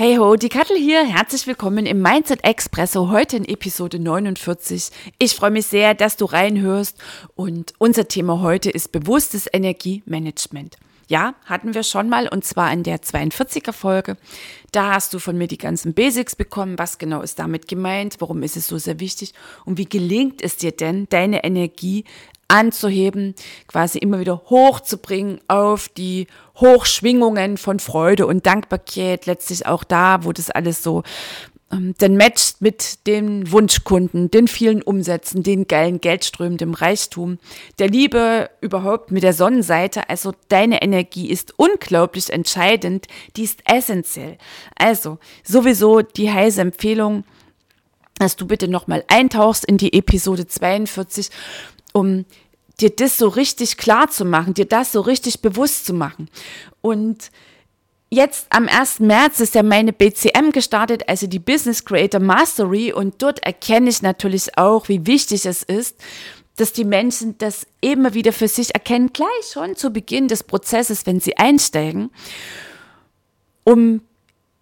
Hey ho, die Kattel hier. Herzlich willkommen im Mindset Expresso, heute in Episode 49. Ich freue mich sehr, dass du reinhörst und unser Thema heute ist bewusstes Energiemanagement. Ja, hatten wir schon mal und zwar in der 42er Folge. Da hast du von mir die ganzen Basics bekommen. Was genau ist damit gemeint? Warum ist es so sehr wichtig? Und wie gelingt es dir denn, deine Energie anzuheben, quasi immer wieder hochzubringen auf die Hochschwingungen von Freude und Dankbarkeit, letztlich auch da, wo das alles so ähm, dann matcht mit den Wunschkunden, den vielen Umsätzen, den geilen Geldströmen, dem Reichtum, der Liebe überhaupt mit der Sonnenseite. Also deine Energie ist unglaublich entscheidend, die ist essentiell. Also sowieso die heiße Empfehlung, dass du bitte nochmal eintauchst in die Episode 42 um dir das so richtig klar zu machen, dir das so richtig bewusst zu machen. Und jetzt am 1. März ist ja meine BCM gestartet, also die Business Creator Mastery. Und dort erkenne ich natürlich auch, wie wichtig es ist, dass die Menschen das immer wieder für sich erkennen, gleich schon zu Beginn des Prozesses, wenn sie einsteigen, um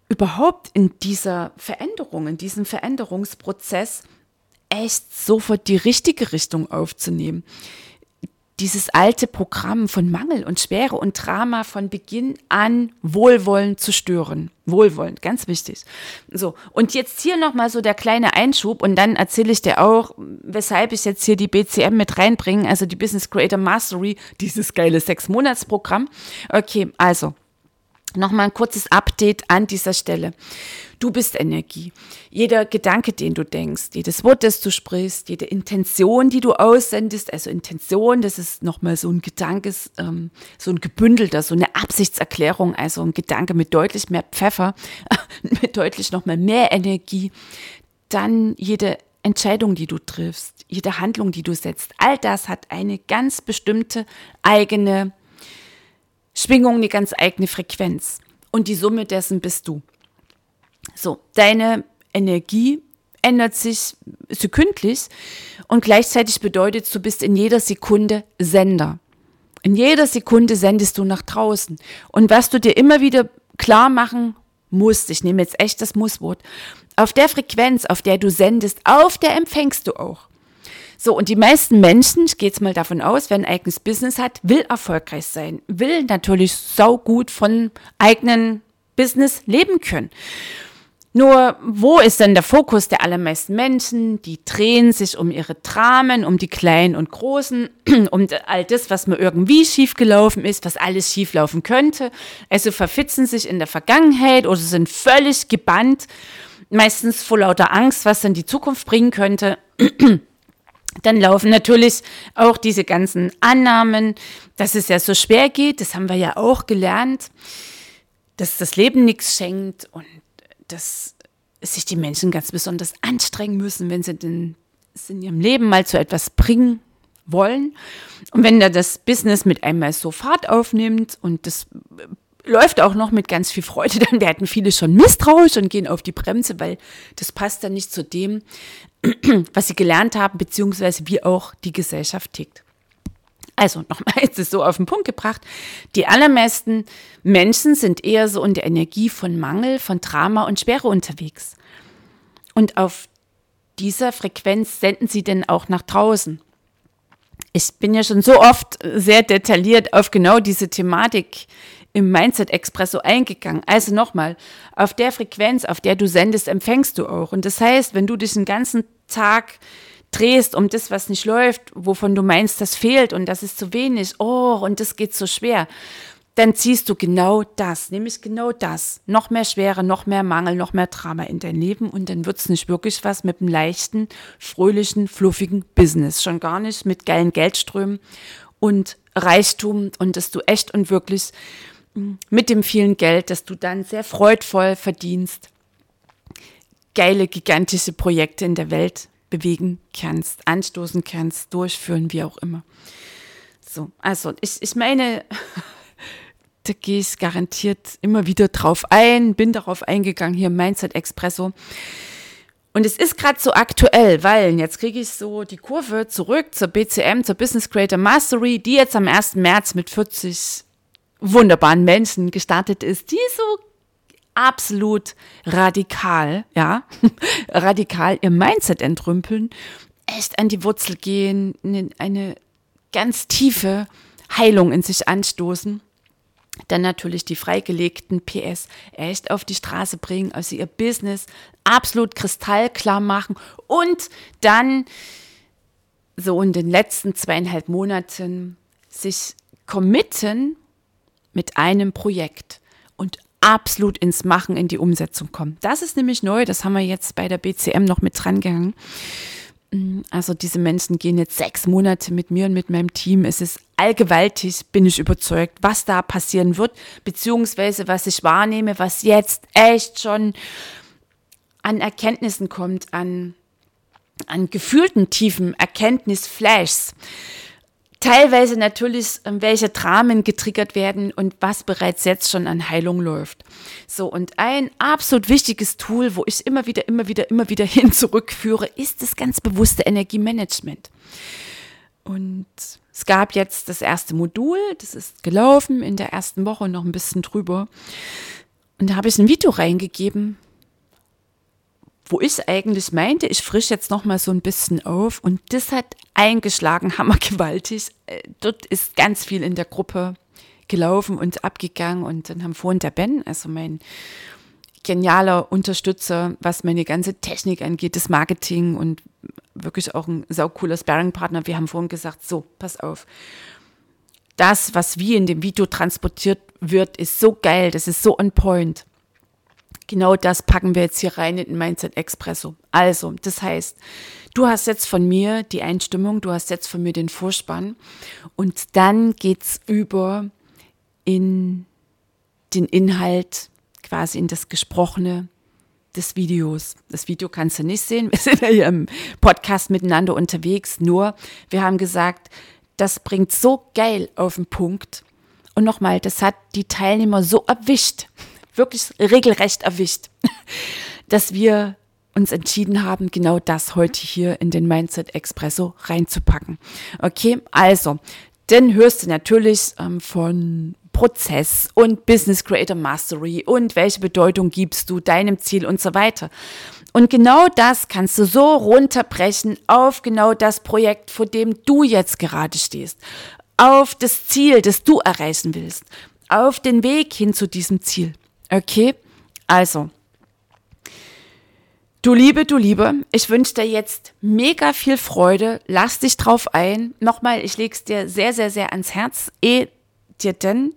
überhaupt in dieser Veränderung, in diesem Veränderungsprozess echt sofort die richtige Richtung aufzunehmen. Dieses alte Programm von Mangel und Schwere und Drama von Beginn an wohlwollend zu stören. Wohlwollend, ganz wichtig. So, und jetzt hier nochmal so der kleine Einschub und dann erzähle ich dir auch, weshalb ich jetzt hier die BCM mit reinbringe, also die Business Creator Mastery, dieses geile Sechs-Monats-Programm. Okay, also, Nochmal ein kurzes Update an dieser Stelle. Du bist Energie. Jeder Gedanke, den du denkst, jedes Wort, das du sprichst, jede Intention, die du aussendest, also Intention, das ist nochmal so ein Gedanke, ähm, so ein gebündelter, so eine Absichtserklärung, also ein Gedanke mit deutlich mehr Pfeffer, mit deutlich nochmal mehr Energie. Dann jede Entscheidung, die du triffst, jede Handlung, die du setzt, all das hat eine ganz bestimmte eigene Schwingung, eine ganz eigene Frequenz. Und die Summe dessen bist du. So, deine Energie ändert sich sekündlich und gleichzeitig bedeutet, du bist in jeder Sekunde Sender. In jeder Sekunde sendest du nach draußen. Und was du dir immer wieder klar machen musst, ich nehme jetzt echt das Musswort, auf der Frequenz, auf der du sendest, auf der empfängst du auch. So, und die meisten Menschen, ich gehe jetzt mal davon aus, wer ein eigenes Business hat, will erfolgreich sein, will natürlich saugut von eigenen Business leben können. Nur, wo ist denn der Fokus der allermeisten Menschen? Die drehen sich um ihre Dramen, um die Kleinen und Großen, um all das, was mir irgendwie schiefgelaufen ist, was alles schieflaufen könnte. Also verfitzen sich in der Vergangenheit oder sind völlig gebannt, meistens vor lauter Angst, was dann die Zukunft bringen könnte. Dann laufen natürlich auch diese ganzen Annahmen, dass es ja so schwer geht. Das haben wir ja auch gelernt, dass das Leben nichts schenkt und dass sich die Menschen ganz besonders anstrengen müssen, wenn sie denn in ihrem Leben mal zu etwas bringen wollen. Und wenn da das Business mit einmal so Fahrt aufnimmt und das läuft auch noch mit ganz viel Freude, dann werden viele schon misstrauisch und gehen auf die Bremse, weil das passt dann nicht zu dem, was sie gelernt haben, beziehungsweise wie auch die Gesellschaft tickt. Also nochmal, jetzt ist so auf den Punkt gebracht. Die allermeisten Menschen sind eher so in der Energie von Mangel, von Drama und Sperre unterwegs. Und auf dieser Frequenz senden sie denn auch nach draußen. Ich bin ja schon so oft sehr detailliert auf genau diese Thematik im Mindset Expresso eingegangen. Also nochmal, auf der Frequenz, auf der du sendest, empfängst du auch. Und das heißt, wenn du dich den ganzen Tag drehst um das, was nicht läuft, wovon du meinst, das fehlt und das ist zu wenig, oh, und das geht so schwer, dann ziehst du genau das, nämlich genau das. Noch mehr Schwere, noch mehr Mangel, noch mehr Drama in dein Leben und dann wird es nicht wirklich was mit einem leichten, fröhlichen, fluffigen Business. Schon gar nicht mit geilen Geldströmen und Reichtum und dass du echt und wirklich mit dem vielen Geld, dass du dann sehr freudvoll verdienst, geile, gigantische Projekte in der Welt bewegen kannst, anstoßen kannst, durchführen, wie auch immer. So, also ich, ich meine, da gehe ich garantiert immer wieder drauf ein, bin darauf eingegangen hier Mindset Expresso. Und es ist gerade so aktuell, weil jetzt kriege ich so die Kurve zurück zur BCM, zur Business Creator Mastery, die jetzt am 1. März mit 40 wunderbaren Menschen gestartet ist, die so absolut radikal, ja, radikal ihr Mindset entrümpeln, echt an die Wurzel gehen, eine ganz tiefe Heilung in sich anstoßen. Dann natürlich die freigelegten PS echt auf die Straße bringen, also ihr Business absolut kristallklar machen und dann so in den letzten zweieinhalb Monaten sich committen mit einem Projekt und absolut ins Machen, in die Umsetzung kommen. Das ist nämlich neu, das haben wir jetzt bei der BCM noch mit dran gegangen. Mm, also diese Menschen gehen jetzt sechs Monate mit mir und mit meinem Team. Es ist allgewaltig, bin ich überzeugt, was da passieren wird, beziehungsweise was ich wahrnehme, was jetzt echt schon an Erkenntnissen kommt, an, an gefühlten tiefen Erkenntnisflashs teilweise natürlich, ähm, welche Dramen getriggert werden und was bereits jetzt schon an Heilung läuft. So, und ein absolut wichtiges Tool, wo ich immer wieder, immer wieder, immer wieder hin zurückführe, ist das ganz bewusste Energiemanagement. Und es gab jetzt das erste Modul, das ist gelaufen in der ersten Woche noch ein bisschen drüber. Und da habe ich ein Video reingegeben, wo ich eigentlich meinte, ich frisch jetzt noch mal so ein bisschen auf und das hat eingeschlagen, hammergewaltig. Äh, dort ist ganz viel in der Gruppe gelaufen und abgegangen und dann haben vorhin der Ben, also mein genialer Unterstützer, was meine ganze Technik angeht, das Marketing und wirklich auch ein saucooler Sparringpartner. Wir haben vorhin gesagt, so, pass auf. Das, was wie in dem Video transportiert wird, ist so geil, das ist so on point. Genau das packen wir jetzt hier rein in den Mindset Expresso. Also, das heißt, du hast jetzt von mir die Einstimmung, du hast jetzt von mir den Vorspann und dann geht's über in den Inhalt, quasi in das Gesprochene des Videos. Das Video kannst du nicht sehen, wir sind ja hier im Podcast miteinander unterwegs, nur wir haben gesagt, das bringt so geil auf den Punkt. Und nochmal, das hat die Teilnehmer so erwischt, wirklich regelrecht erwischt, dass wir uns entschieden haben, genau das heute hier in den Mindset Expresso reinzupacken. Okay, also, dann hörst du natürlich ähm, von Prozess und Business Creator Mastery und welche Bedeutung gibst du deinem Ziel und so weiter. Und genau das kannst du so runterbrechen auf genau das Projekt, vor dem du jetzt gerade stehst, auf das Ziel, das du erreichen willst, auf den Weg hin zu diesem Ziel. Okay, also. Du Liebe, du Liebe, ich wünsche dir jetzt mega viel Freude. Lass dich drauf ein. Nochmal, ich lege es dir sehr, sehr, sehr ans Herz. Eh dir denn,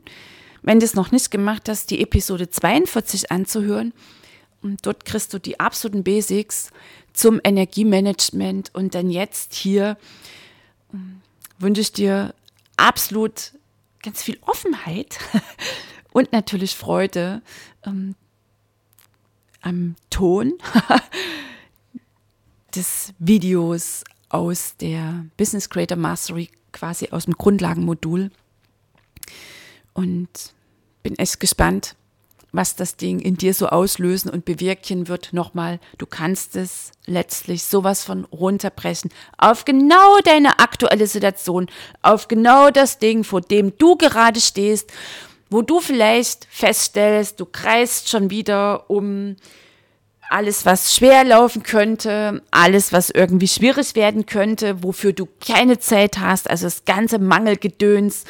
wenn du es noch nicht gemacht hast, die Episode 42 anzuhören. Und dort kriegst du die absoluten Basics zum Energiemanagement. Und dann jetzt hier ähm, wünsche ich dir absolut ganz viel Offenheit und natürlich Freude ähm, am Ton des Videos aus der Business Creator Mastery, quasi aus dem Grundlagenmodul. Und bin echt gespannt, was das Ding in dir so auslösen und bewirken wird. Nochmal, du kannst es letztlich sowas von runterbrechen auf genau deine aktuelle Situation, auf genau das Ding, vor dem du gerade stehst wo du vielleicht feststellst, du kreist schon wieder um alles, was schwer laufen könnte, alles, was irgendwie schwierig werden könnte, wofür du keine Zeit hast, also das ganze Mangelgedöns,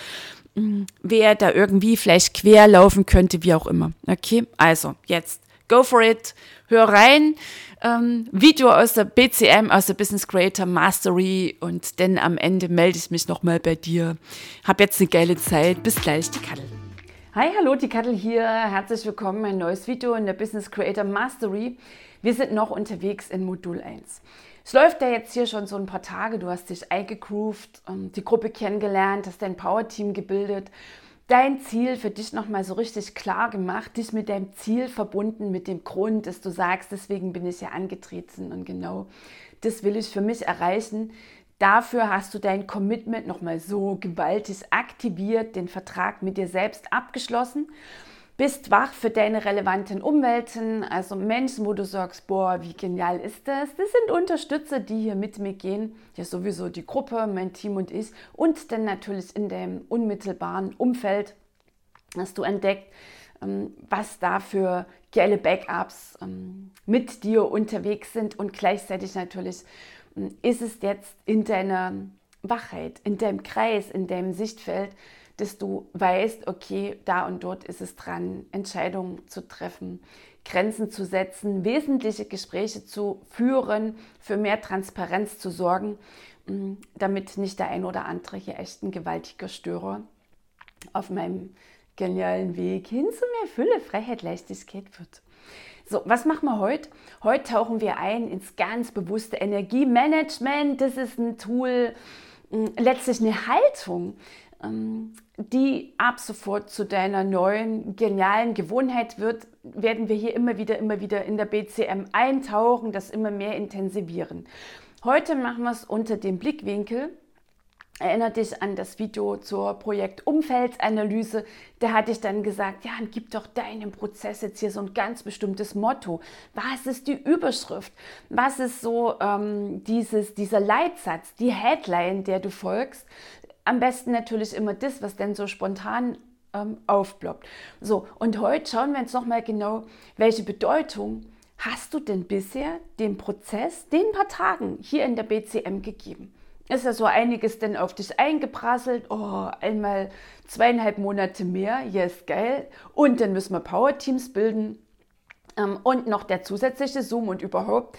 hm, wer da irgendwie vielleicht quer laufen könnte, wie auch immer. Okay, also jetzt go for it, hör rein. Ähm, Video aus der BCM, aus der Business Creator Mastery und dann am Ende melde ich mich nochmal bei dir. Hab jetzt eine geile Zeit. Bis gleich, die Kadel. Hi, hallo, die Kattel hier. Herzlich willkommen. Ein neues Video in der Business Creator Mastery. Wir sind noch unterwegs in Modul 1. Es läuft ja jetzt hier schon so ein paar Tage. Du hast dich eingegroovt, ähm, die Gruppe kennengelernt, hast dein Power-Team gebildet, dein Ziel für dich nochmal so richtig klar gemacht, dich mit deinem Ziel verbunden, mit dem Grund, dass du sagst, deswegen bin ich ja angetreten und genau das will ich für mich erreichen. Dafür hast du dein Commitment nochmal so gewaltig aktiviert, den Vertrag mit dir selbst abgeschlossen, bist wach für deine relevanten Umwelten, also Menschen, wo du sagst, boah, wie genial ist das? Das sind Unterstützer, die hier mit mir gehen, ja sowieso die Gruppe, mein Team und ich und dann natürlich in dem unmittelbaren Umfeld hast du entdeckt, ähm, was da für geile Backups ähm, mit dir unterwegs sind und gleichzeitig natürlich ist es jetzt in deiner Wachheit, in deinem Kreis, in deinem Sichtfeld, dass du weißt, okay, da und dort ist es dran, Entscheidungen zu treffen, Grenzen zu setzen, wesentliche Gespräche zu führen, für mehr Transparenz zu sorgen, mm, damit nicht der ein oder andere hier echt ein gewaltiger Störer auf meinem genialen Weg hin zu mehr Fülle, Freiheit, Leichtigkeit wird. So, was machen wir heute? Heute tauchen wir ein ins ganz bewusste Energiemanagement. Das ist ein Tool, hm, letztlich eine Haltung, ähm, die ab sofort zu deiner neuen genialen Gewohnheit wird, werden wir hier immer wieder, immer wieder in der BCM eintauchen, das immer mehr intensivieren. Heute machen wir es unter dem Blickwinkel, Erinnere dich an das Video zur Projektumfeldsanalyse. Da hatte ich dann gesagt, ja, gib doch deinem Prozess jetzt hier so ein ganz bestimmtes Motto. Was ist die Überschrift? Was ist so ähm, dieses, dieser Leitsatz, die Headline, der du folgst? Am besten natürlich immer das, was denn so spontan ähm, aufploppt. So, und heute schauen wir uns nochmal genau, welche Bedeutung hast du denn bisher dem Prozess, den paar Tagen hier in der BCM gegeben? Ist ja so einiges denn auf dich eingeprasselt. Oh, einmal zweieinhalb Monate mehr, yes, geil. Und dann müssen wir Power-Teams bilden. Ähm, und noch der zusätzliche Zoom und überhaupt.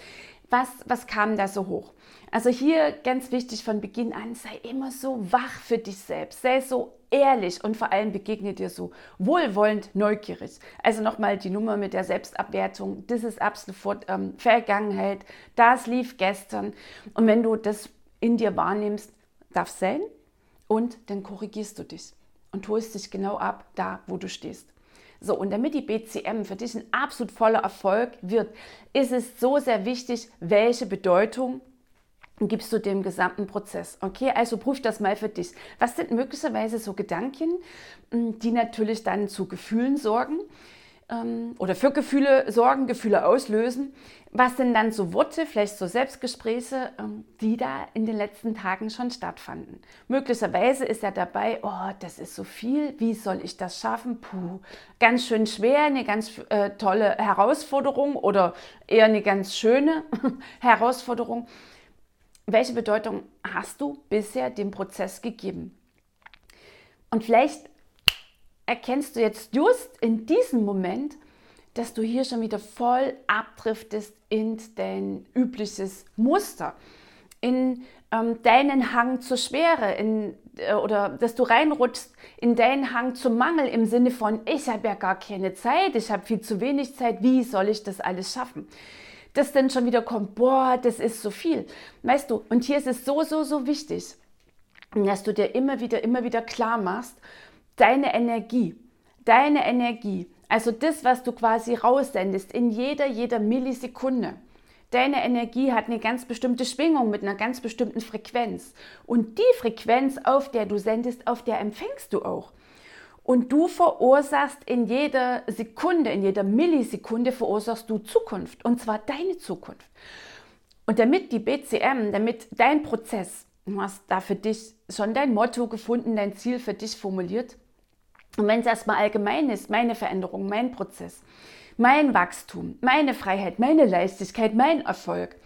Was, was kam da so hoch? Also hier ganz wichtig von Beginn an, sei immer so wach für dich selbst, sei so ehrlich und vor allem begegne dir so wohlwollend, neugierig. Also nochmal die Nummer mit der Selbstabwertung, das ist ab sofort ähm, Vergangenheit, das lief gestern. Und wenn du das in dir wahrnimmst, darf sein und dann korrigierst du dich und holst dich genau ab, da wo du stehst. So, und damit die BCM für dich ein absolut voller Erfolg wird, ist es so sehr wichtig, welche Bedeutung gibst du dem gesamten Prozess. Okay, also prüf das mal für dich. Was sind möglicherweise so Gedanken, die natürlich dann zu Gefühlen sorgen? Ähm, oder für Gefühle sorgen, Gefühle auslösen. Was sind dann so Worte, vielleicht so Selbstgespräche, ähm, die da in den letzten Tagen schon stattfanden? Möglicherweise ist ja dabei, oh, das ist so viel, wie soll ich das schaffen? Puh, ganz schön schwer, eine ganz äh, tolle Herausforderung oder eher eine ganz schöne Herausforderung. Welche Bedeutung hast du bisher dem Prozess gegeben? Und vielleicht erkennst du jetzt just in diesem Moment, dass du hier schon wieder voll abdriftest in dein übliches Muster, in ähm, deinen Hang zur Schwere, in, äh, oder dass du reinrutschst in deinen Hang zum Mangel im Sinne von, ich habe ja gar keine Zeit, ich habe viel zu wenig Zeit, wie soll ich das alles schaffen? Dass dann schon wieder kommt, boah, das ist so viel. Weißt du, und hier ist es so, so, so wichtig, dass du dir immer wieder, immer wieder klar machst, deine Energie, deine Energie, also das, was du quasi raussendest in jeder, jeder Millisekunde. Deine Energie hat eine ganz bestimmte Schwingung mit einer ganz bestimmten Frequenz. Und die Frequenz, auf der du sendest, auf der empfängst du auch. Und du verursachst in jeder Sekunde, in jeder Millisekunde verursachst du Zukunft. Und zwar deine Zukunft. Und damit die BCM, damit dein Prozess, du hast da für dich schon dein Motto gefunden, dein Ziel für dich formuliert, und wenn es erstmal allgemein ist, meine Veränderung, mein Prozess, mein Wachstum, meine Freiheit, meine Leichtigkeit, mein Erfolg.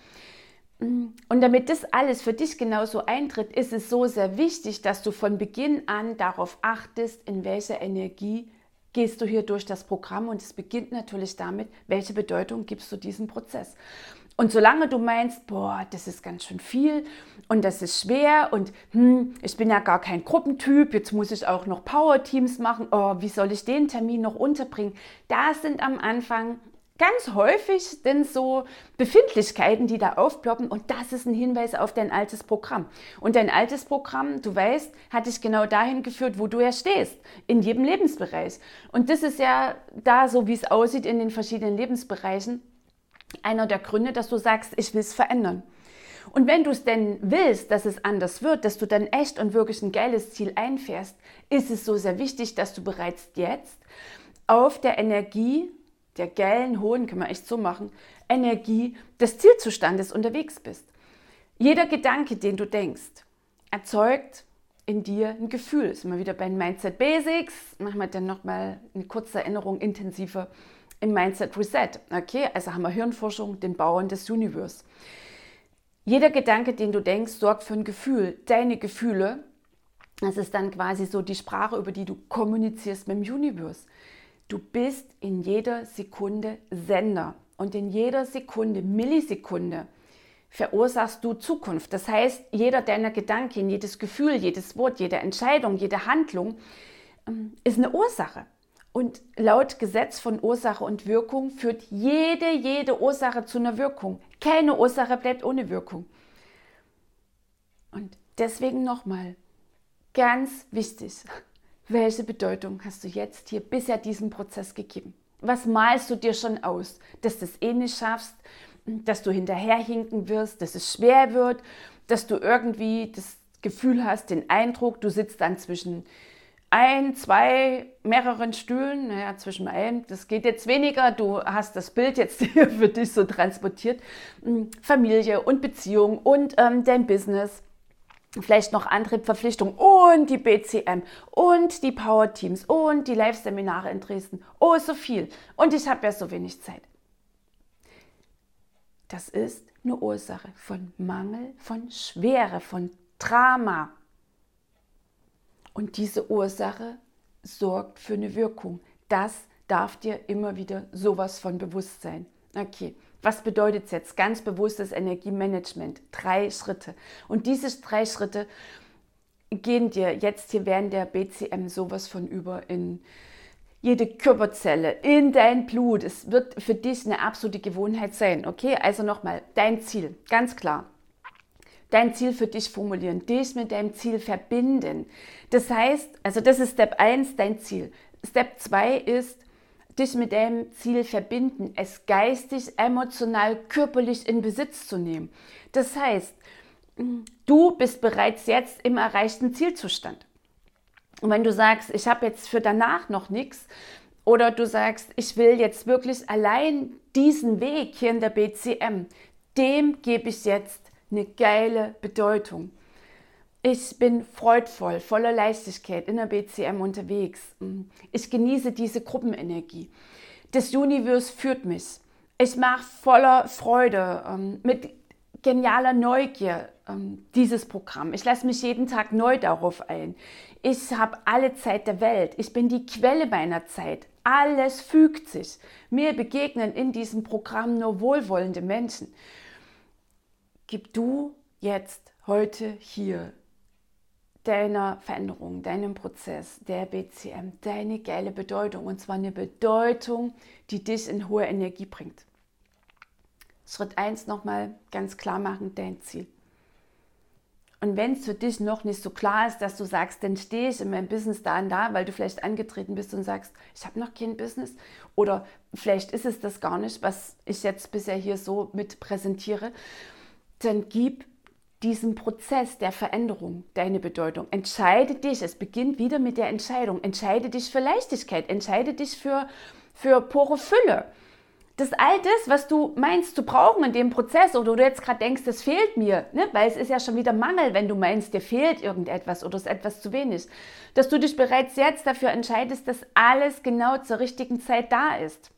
Und damit das alles für dich genauso eintritt, ist es so sehr wichtig, dass du von Beginn an darauf achtest, in welcher Energie gehst du hier durch das Programm. Und es beginnt natürlich damit, welche Bedeutung gibst du diesem Prozess. Und solange du meinst, boah, das ist ganz schön viel und das ist schwer und hm, ich bin ja gar kein Gruppentyp, jetzt muss ich auch noch Power-Teams machen, oh, wie soll ich den Termin noch unterbringen? Da sind am Anfang ganz häufig denn so Befindlichkeiten, die da aufploppen und das ist ein Hinweis auf dein altes Programm. Und dein altes Programm, du weißt, hat dich genau dahin geführt, wo du ja stehst, in jedem Lebensbereich. Und das ist ja da so, wie es aussieht in den verschiedenen Lebensbereichen, einer der Gründe, dass du sagst, ich will es verändern. Und wenn du es denn willst, dass es anders wird, dass du dann echt und wirklich ein geiles Ziel einfährst, ist es so sehr wichtig, dass du bereits jetzt auf der Energie der geilen, hohen, kann man echt so machen, Energie des Zielzustandes unterwegs bist. Jeder Gedanke, den du denkst, erzeugt in dir ein Gefühl. Ist immer wieder bei den Mindset Basics. Machen wir dann nochmal eine kurze Erinnerung intensiver im Mindset Reset. Okay, also haben wir Hirnforschung, den Bauern des Universe. Jeder Gedanke, den du denkst, sorgt für ein Gefühl. Deine Gefühle, das ist dann quasi so die Sprache, über die du kommunizierst mit dem Universe. Du bist in jeder Sekunde Sender und in jeder Sekunde, Millisekunde verursachst du Zukunft. Das heißt, jeder deiner Gedanken, jedes Gefühl, jedes Wort, jede Entscheidung, jede Handlung ähm, ist eine Ursache. Und laut Gesetz von Ursache und Wirkung führt jede, jede Ursache zu einer Wirkung. Keine Ursache bleibt ohne Wirkung. Und deswegen nochmal, ganz wichtig, welche Bedeutung hast du jetzt hier bisher diesem Prozess gegeben? Was malst du dir schon aus? Dass du es eh nicht schaffst, dass du hinterherhinken wirst, dass es schwer wird, dass du irgendwie das Gefühl hast, den Eindruck, du sitzt dann zwischen ein, zwei, mehreren Stühlen, naja, zwischen einem, das geht jetzt weniger, du hast das Bild jetzt hier für dich so transportiert, hm, Familie und Beziehung und ähm, dein Business vielleicht noch andere Verpflichtungen und die BCM und die Power Teams und die Live-Seminare in Dresden. Oh, so viel. Und ich habe ja so wenig Zeit. Das ist eine Ursache von Mangel, von Schwere, von Drama. Und diese Ursache sorgt für eine Wirkung. Das darf dir immer wieder sowas von bewusst sein. Okay, was bedeutet es jetzt? Ganz bewusstes Energiemanagement. Drei Schritte. Und diese drei Schritte gehen dir jetzt hier während der BCM sowas von über in jede Körperzelle, in dein Blut. Es wird für dich eine absolute Gewohnheit sein. Okay, also nochmal, dein Ziel, ganz klar. Dein Ziel für dich formulieren, dich mit deinem Ziel verbinden. Das heißt, also das ist Step 1, dein Ziel. Step 2 ist, dich mit deinem Ziel verbinden, es geistig, emotional, körperlich in Besitz zu nehmen. Das heißt, du bist bereits jetzt im erreichten Zielzustand. Und wenn du sagst, ich habe jetzt für danach noch nichts, oder du sagst, ich will jetzt wirklich allein diesen Weg hier in der BCM, dem gebe ich jetzt eine geile Bedeutung. Ich bin freudvoll, voller Leichtigkeit in der BCM unterwegs. Ich genieße diese Gruppenenergie. Das Universum führt mich. Ich mache voller Freude, ähm, mit genialer Neugier ähm, dieses Programm. Ich lasse mich jeden Tag neu darauf ein. Ich habe alle Zeit der Welt. Ich bin die Quelle meiner Zeit. Alles fügt sich. Mir begegnen in diesem Programm nur wohlwollende Menschen. Gib du jetzt heute hier deiner Veränderung, deinem Prozess, der BCM, deine geile Bedeutung. Und zwar eine Bedeutung, die dich in hohe Energie bringt. Schritt 1 nochmal ganz klar machen, dein Ziel. Und wenn es für dich noch nicht so klar ist, dass du sagst, dann stehe ich in meinem Business da und da, weil du vielleicht angetreten bist und sagst, ich habe noch kein Business. Oder vielleicht ist es das gar nicht, was ich jetzt bisher hier so mit präsentiere. Dann gib diesem Prozess der Veränderung deine Bedeutung. Entscheide dich, es beginnt wieder mit der Entscheidung. Entscheide dich für Leichtigkeit, entscheide dich für, für pure Fülle. Das all das, was du meinst zu brauchen in dem Prozess oder du jetzt gerade denkst, das fehlt mir, ne? weil es ist ja schon wieder Mangel, wenn du meinst, dir fehlt irgendetwas oder es ist etwas zu wenig, dass du dich bereits jetzt dafür entscheidest, dass alles genau zur richtigen Zeit da ist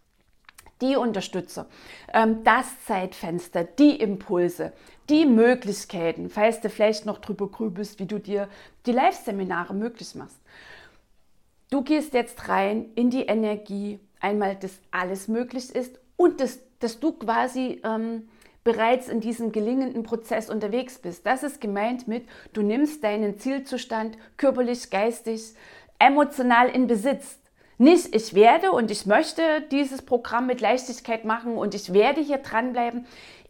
die Unterstützer, ähm, das Zeitfenster, die Impulse, die Möglichkeiten, falls du vielleicht noch drüber grübelst, wie du dir die Live-Seminare möglich machst. Du gehst jetzt rein in die Energie, einmal, dass alles möglich ist und dass, dass du quasi ähm, bereits in diesem gelingenden Prozess unterwegs bist. Das ist gemeint mit, du nimmst deinen Zielzustand körperlich, geistig, emotional in Besitz. Nicht, ich werde und ich möchte dieses Programm mit Leichtigkeit machen und ich werde hier dranbleiben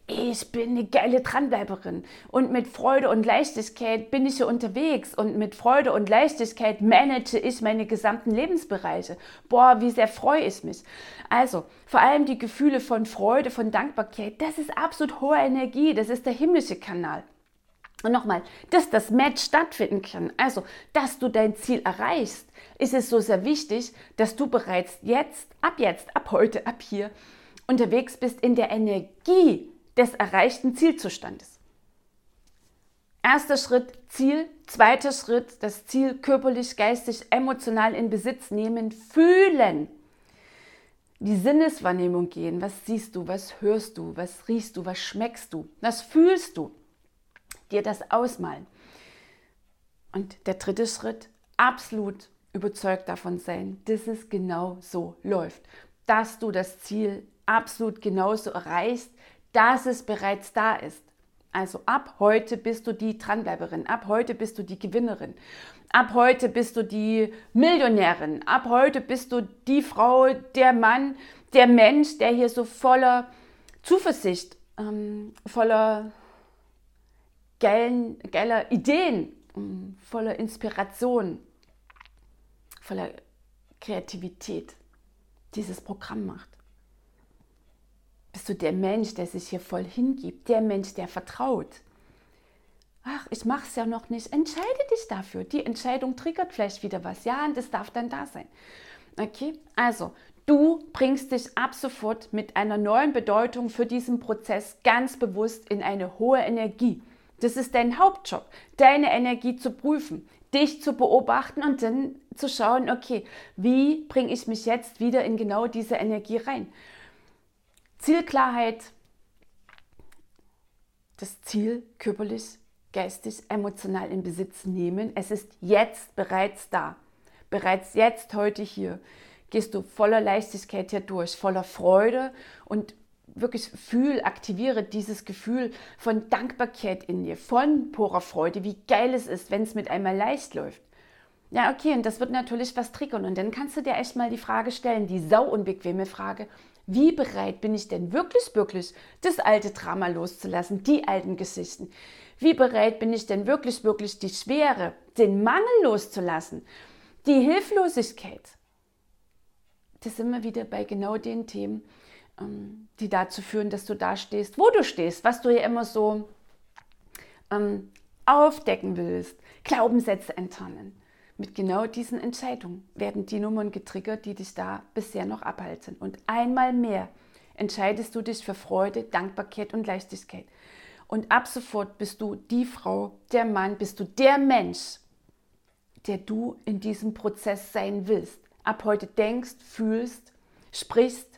ich bin eine geile Dranbleiberin und mit Freude und Leichtigkeit bin ich hier unterwegs und mit Freude und Leichtigkeit manage ich meine gesamten Lebensbereiche. Boah, wie sehr freue ich mich. Also, vor allem die Gefühle von Freude, von Dankbarkeit, das ist absolut hohe Energie, das ist der himmlische Kanal. Und nochmal, dass das Match stattfinden kann, also dass du dein Ziel erreichst, ist es so sehr wichtig, dass du bereits jetzt, ab jetzt, ab heute, ab hier unterwegs bist in der Energie des erreichten Zielzustandes. Erster Schritt Ziel, zweiter Schritt das Ziel körperlich, geistig, emotional in Besitz nehmen, fühlen. Die Sinneswahrnehmung gehen. Was siehst du, was hörst du, was riechst du, was schmeckst du, was fühlst du? Dir das ausmalen. Und der dritte Schritt, absolut überzeugt davon sein, dass es genau so läuft. Dass du das Ziel absolut genauso erreichst, dass es bereits da ist. Also ab heute bist du die Dranbleiberin, ab heute bist du die Gewinnerin, ab heute bist du die Millionärin, ab heute bist du die Frau, der Mann, der Mensch, der hier so voller Zuversicht, ähm, voller geilen, geiler Ideen, ähm, voller Inspiration, voller Kreativität dieses Programm macht. Bist du der Mensch, der sich hier voll hingibt, der Mensch, der vertraut? Ach, ich mache es ja noch nicht. Entscheide dich dafür. Die Entscheidung triggert vielleicht wieder was. Ja, und das darf dann da sein. Okay, also du bringst dich ab sofort mit einer neuen Bedeutung für diesen Prozess ganz bewusst in eine hohe Energie. Das ist dein Hauptjob, deine Energie zu prüfen, dich zu beobachten und dann zu schauen, okay, wie bringe ich mich jetzt wieder in genau diese Energie rein? Zielklarheit, das Ziel körperlich, geistig, emotional in Besitz nehmen. Es ist jetzt bereits da. Bereits jetzt, heute hier, gehst du voller Leichtigkeit hier durch, voller Freude und wirklich fühl, aktiviere dieses Gefühl von Dankbarkeit in dir, von purer Freude, wie geil es ist, wenn es mit einmal leicht läuft. Ja, okay, und das wird natürlich was triggern. Und dann kannst du dir echt mal die Frage stellen, die sau unbequeme Frage, wie bereit bin ich denn wirklich, wirklich, das alte Drama loszulassen, die alten Geschichten? Wie bereit bin ich denn wirklich, wirklich, die Schwere, den Mangel loszulassen, die Hilflosigkeit? Das sind wir wieder bei genau den Themen, die dazu führen, dass du da stehst, wo du stehst, was du ja immer so ähm, aufdecken willst, Glaubenssätze enttarnen. Mit genau diesen Entscheidungen werden die Nummern getriggert, die dich da bisher noch abhalten. Und einmal mehr entscheidest du dich für Freude, Dankbarkeit und Leichtigkeit. Und ab sofort bist du die Frau, der Mann, bist du der Mensch, der du in diesem Prozess sein willst. Ab heute denkst, fühlst, sprichst,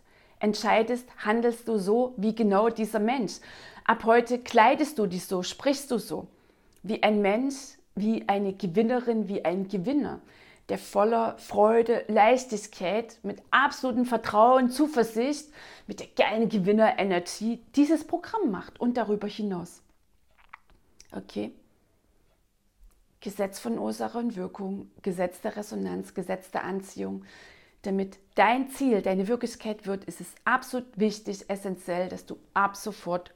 entscheidest, handelst du so wie genau dieser Mensch. Ab heute kleidest du dich so, sprichst du so wie ein Mensch, wie eine Gewinnerin, wie ein Gewinner, der voller Freude, Leichtigkeit, mit absolutem Vertrauen, Zuversicht, mit der geilen Gewinner-Energy dieses Programm macht und darüber hinaus. Okay? Gesetz von Ursache und Wirkung, Gesetz der Resonanz, Gesetz der Anziehung. Damit dein Ziel deine Wirklichkeit wird, ist es absolut wichtig, essentiell, dass du ab sofort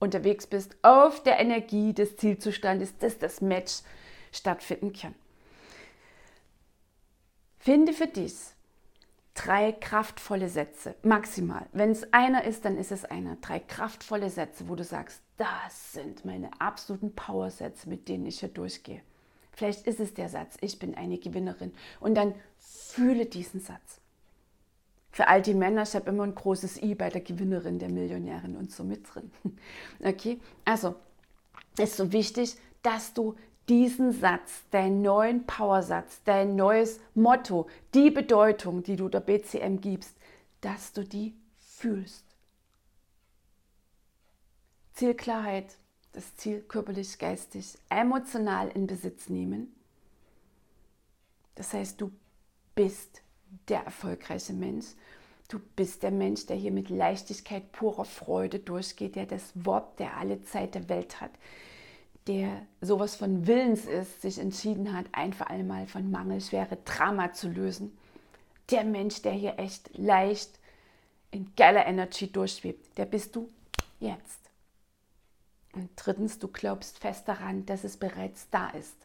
unterwegs bist auf der Energie des Zielzustandes, dass das Match stattfinden kann. Finde für dich drei kraftvolle Sätze, maximal. Wenn es einer ist, dann ist es einer. Drei kraftvolle Sätze, wo du sagst, das sind meine absoluten Powersätze, mit denen ich hier durchgehe. Vielleicht ist es der Satz, ich bin eine Gewinnerin. Und dann fühle diesen Satz. Für all die Männer, ich habe immer ein großes I bei der Gewinnerin, der Millionärin und so mit drin. Okay, also ist so wichtig, dass du diesen Satz, deinen neuen Powersatz, dein neues Motto, die Bedeutung, die du der BCM gibst, dass du die fühlst. Zielklarheit, das Ziel körperlich, geistig, emotional in Besitz nehmen. Das heißt, du bist der erfolgreiche Mensch. Du bist der Mensch, der hier mit Leichtigkeit, purer Freude durchgeht, der das Wort, der alle Zeit der Welt hat, der sowas von Willens ist, sich entschieden hat, ein für einmal von Mangel, schwere Drama zu lösen. Der Mensch, der hier echt leicht in geiler Energy durchschwebt, der bist du jetzt. Und drittens, du glaubst fest daran, dass es bereits da ist.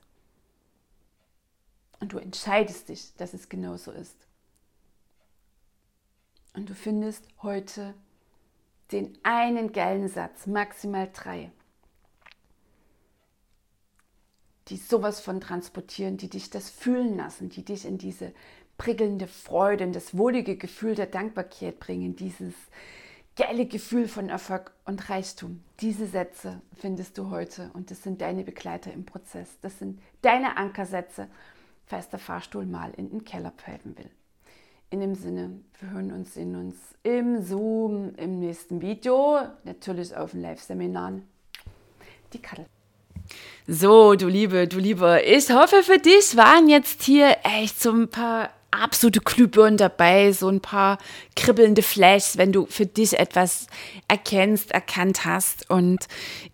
Und du entscheidest dich, dass es genauso ist. Und du findest heute den einen geilen Satz, maximal drei, die sowas von transportieren, die dich das fühlen lassen, die dich in diese prickelnde Freude, in das wohlige Gefühl der Dankbarkeit bringen, dieses geile Gefühl von Erfolg und Reichtum. Diese Sätze findest du heute und das sind deine Begleiter im Prozess. Das sind deine Ankersätze, falls der Fahrstuhl mal in den Keller pfeifen will. In dem Sinne, wir hören uns, sehen uns im Zoom, im nächsten Video, natürlich auf den Live-Seminaren. Die Kattel. So, du Liebe, du Liebe, ich hoffe für dich waren jetzt hier echt so ein paar absolute Glühbirnen dabei, so ein paar kribbelnde Flashs, wenn du für dich etwas erkennst, erkannt hast. Und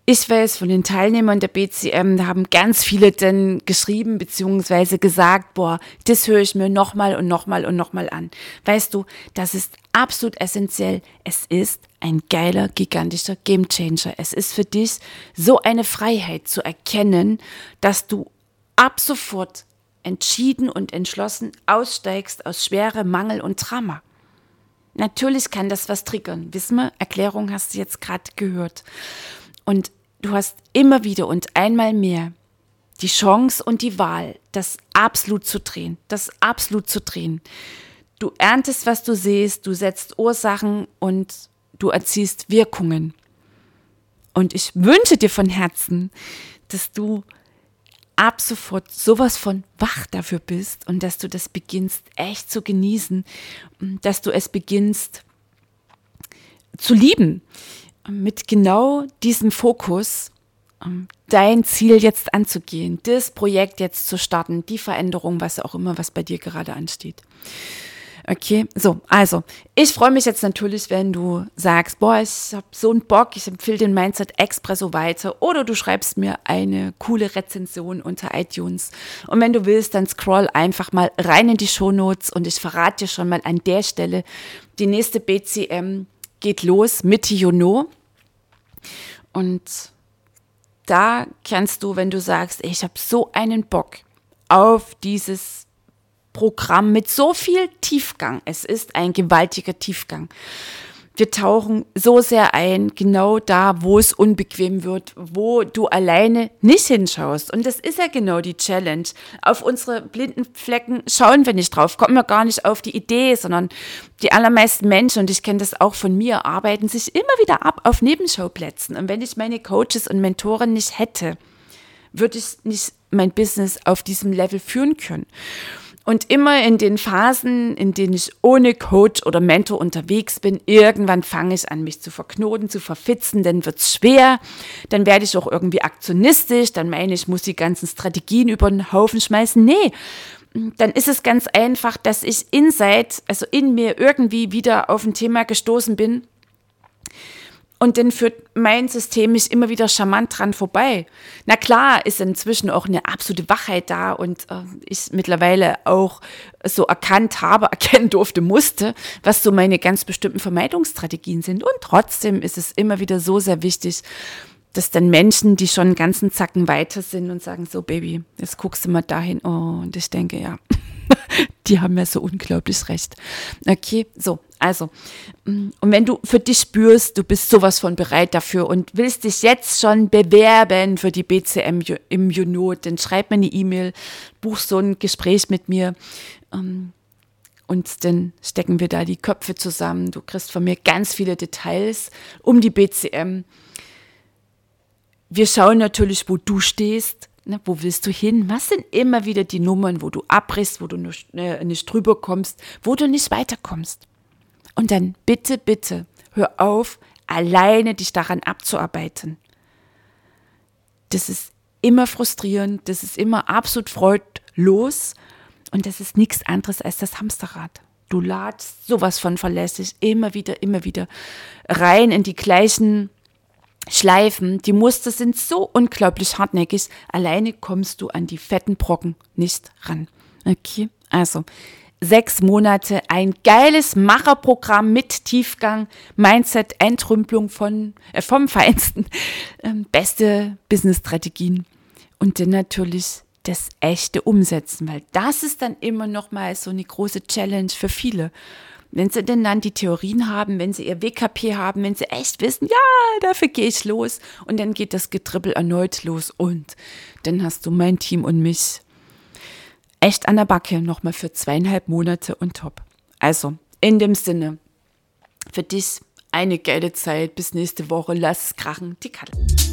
ich weiß von den Teilnehmern der BCM, da haben ganz viele dann geschrieben bzw. gesagt, boah, das höre ich mir nochmal und nochmal und nochmal an. Weißt du, das ist absolut essentiell. Es ist ein geiler, gigantischer Gamechanger. Es ist für dich so eine Freiheit zu erkennen, dass du ab sofort entschieden und entschlossen aussteigst aus Schwere, Mangel und Drama. Natürlich kann das was triggern. Wissen wir, Erklärung hast du jetzt gerade gehört. Und du hast immer wieder und einmal mehr die Chance und die Wahl, das absolut zu drehen, das absolut zu drehen. Du erntest, was du siehst, du setzt Ursachen und du erziehst Wirkungen. Und ich wünsche dir von Herzen, dass du ab sofort sowas von wach dafür bist und dass du das beginnst echt zu genießen, dass du es beginnst zu lieben, mit genau diesem Fokus dein Ziel jetzt anzugehen, das Projekt jetzt zu starten, die Veränderung, was auch immer, was bei dir gerade ansteht. Okay, so, also, ich freue mich jetzt natürlich, wenn du sagst, boah, ich habe so einen Bock, ich empfehle den Mindset Expresso weiter oder du schreibst mir eine coole Rezension unter iTunes. Und wenn du willst, dann scroll einfach mal rein in die Shownotes und ich verrate dir schon mal an der Stelle, die nächste BCM geht los Mitte Juni. Und da kannst du, wenn du sagst, ich habe so einen Bock auf dieses Programm mit so viel Tiefgang. Es ist ein gewaltiger Tiefgang. Wir tauchen so sehr ein, genau da, wo es unbequem wird, wo du alleine nicht hinschaust. Und das ist ja genau die Challenge. Auf unsere blinden Flecken schauen wir nicht drauf, kommen wir gar nicht auf die Idee, sondern die allermeisten Menschen, und ich kenne das auch von mir, arbeiten sich immer wieder ab auf Nebenschauplätzen. Und wenn ich meine Coaches und Mentoren nicht hätte, würde ich nicht mein Business auf diesem Level führen können. Und immer in den Phasen, in denen ich ohne Coach oder Mentor unterwegs bin, irgendwann fange ich an, mich zu verknoten, zu verfitzen, dann wird es schwer, dann werde ich auch irgendwie aktionistisch, dann meine ich, muss die ganzen Strategien über den Haufen schmeißen. Nee, dann ist es ganz einfach, dass ich inside, also in mir irgendwie wieder auf ein Thema gestoßen bin, und dann führt mein System mich immer wieder charmant dran vorbei. Na klar, ist inzwischen auch eine absolute Wachheit da und äh, ich mittlerweile auch so erkannt habe, erkennen durfte, musste, was so meine ganz bestimmten Vermeidungsstrategien sind. Und trotzdem ist es immer wieder so sehr wichtig, dass dann Menschen, die schon einen ganzen Zacken weiter sind und sagen, so Baby, jetzt guckst du mal dahin. Oh, und ich denke, ja, die haben ja so unglaublich recht. Okay, so, also, mm, und wenn du für dich spürst, du bist sowas von bereit dafür und willst dich jetzt schon bewerben für die BCM im Junot, dann schreib mir eine E-Mail, buch so ein Gespräch mit mir. Ähm, und dann stecken wir da die Köpfe zusammen. Du kriegst von mir ganz viele Details um die BCM. Wir schauen natürlich, wo du stehst. Ne, wo willst du hin? Was sind immer wieder die Nummern, wo du abbrichst, wo du nicht, äh, nicht drüber kommst, wo du nicht weiterkommst? Und dann bitte, bitte, hör auf, alleine dich daran abzuarbeiten. Das ist immer frustrierend, das ist immer absolut freudlos und das ist nichts anderes als das Hamsterrad. Du ladst sowas von verlässlich immer wieder, immer wieder rein in die gleichen Schleifen. Die Muster sind so unglaublich hartnäckig. Alleine kommst du an die fetten Brocken nicht ran. Okay, also sechs Monate ein geiles Macherprogramm mit Tiefgang, Mindset, Entrümpelung von, äh, vom Feinsten, ähm, beste Business-Strategien und dann natürlich das echte Umsetzen, weil das ist dann immer noch mal so eine große Challenge für viele. Wenn sie denn dann die Theorien haben, wenn sie ihr WKP haben, wenn sie echt wissen, ja, dafür gehe ich los und dann geht das Getribbel erneut los und dann hast du mein Team und mich echt an der Backe nochmal für zweieinhalb Monate und top. Also, in dem Sinne, für dich eine geile Zeit. Bis nächste Woche. Lass es krachen. Die Kattel.